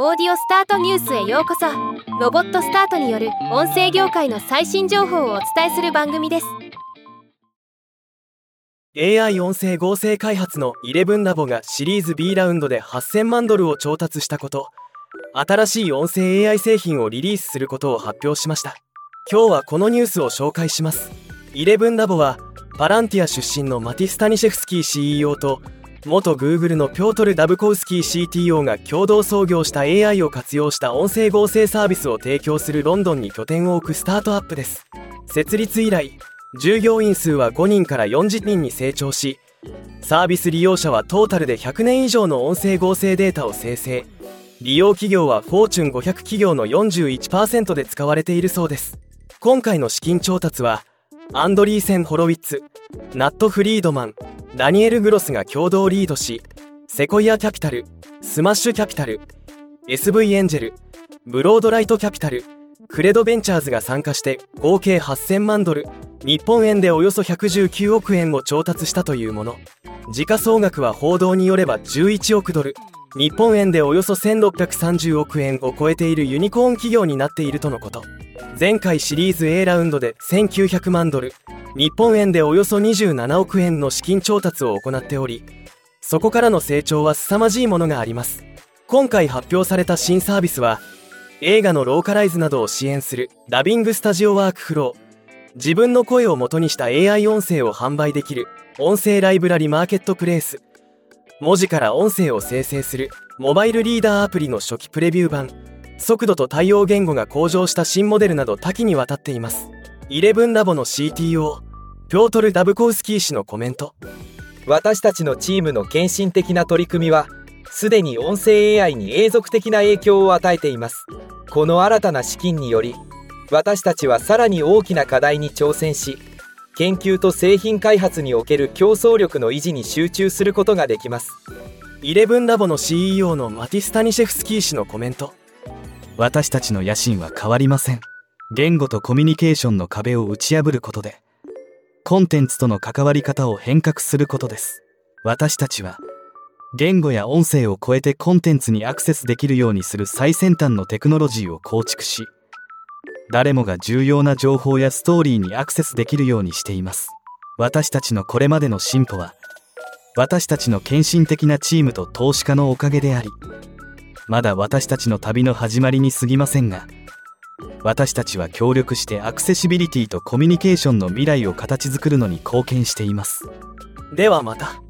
オーディオスタートニュースへようこそ。ロボットスタートによる音声業界の最新情報をお伝えする番組です。AI 音声合成開発の11ラボがシリーズ B ラウンドで8000万ドルを調達したこと。新しい音声 AI 製品をリリースすることを発表しました。今日はこのニュースを紹介します。11ラボはパランティア出身のマティスタニシェフスキー CEO と元 Google のピョートル・ダブコウスキー CTO が共同創業した AI を活用した音声合成サービスを提供するロンドンに拠点を置くスタートアップです。設立以来従業員数は5人から40人に成長しサービス利用者はトータルで100年以上の音声合成データを生成。利用企業はフォーチュン500企業の41%で使われているそうです。今回の資金調達はアンドリーセン・ホロウィッツナット・フリードマンダニエル・グロスが共同リードしセコイア・キャピタルスマッシュ・キャピタル SV エンジェルブロードライト・キャピタルクレドベンチャーズが参加して合計8000万ドル日本円でおよそ119億円を調達したというもの。時価総額は報道によれば11億ドル日本円でおよそ1630億円を超えているユニコーン企業になっているとのこと。前回シリーズ A ラウンドで1900万ドル日本円でおよそ27億円の資金調達を行っておりそこからの成長は凄まじいものがあります。今回発表された新サービスは映画のローカライズなどを支援するダビングスタジオワークフロー。自分の声を元にした AI 音声を販売できる音声ライブラリマーケットプレイス。文字から音声を生成するモバイルリーダーアプリの初期プレビュー版。速度と対応言語が向上した新モデルなど多岐にわたっています。11ラボの CTO ピョートル・ダブコウスキー氏のコメント。私たちのチームの献身的な取り組みはすでに音声 AI に永続的な影響を与えています。この新たな資金により私たちはさらに大きな課題に挑戦し研究と製品開発における競争力の維持に集中することができます。11ラボの CEO のマティスタニシェフスキー氏のコメント。私たちの野心は変わりません。言語とコミュニケーションの壁を打ち破ることでコンテンツとの関わり方を変革することです。私たちは言語や音声を超えてコンテンツにアクセスできるようにする最先端のテクノロジーを構築し誰もが重要な情報やストーリーにアクセスできるようにしています。私たちのこれまでの進歩は私たちの献身的なチームと投資家のおかげでありまだ私たちの旅の始まりに過ぎませんが私たちは協力してアクセシビリティとコミュニケーションの未来を形作るのに貢献しています。ではまた。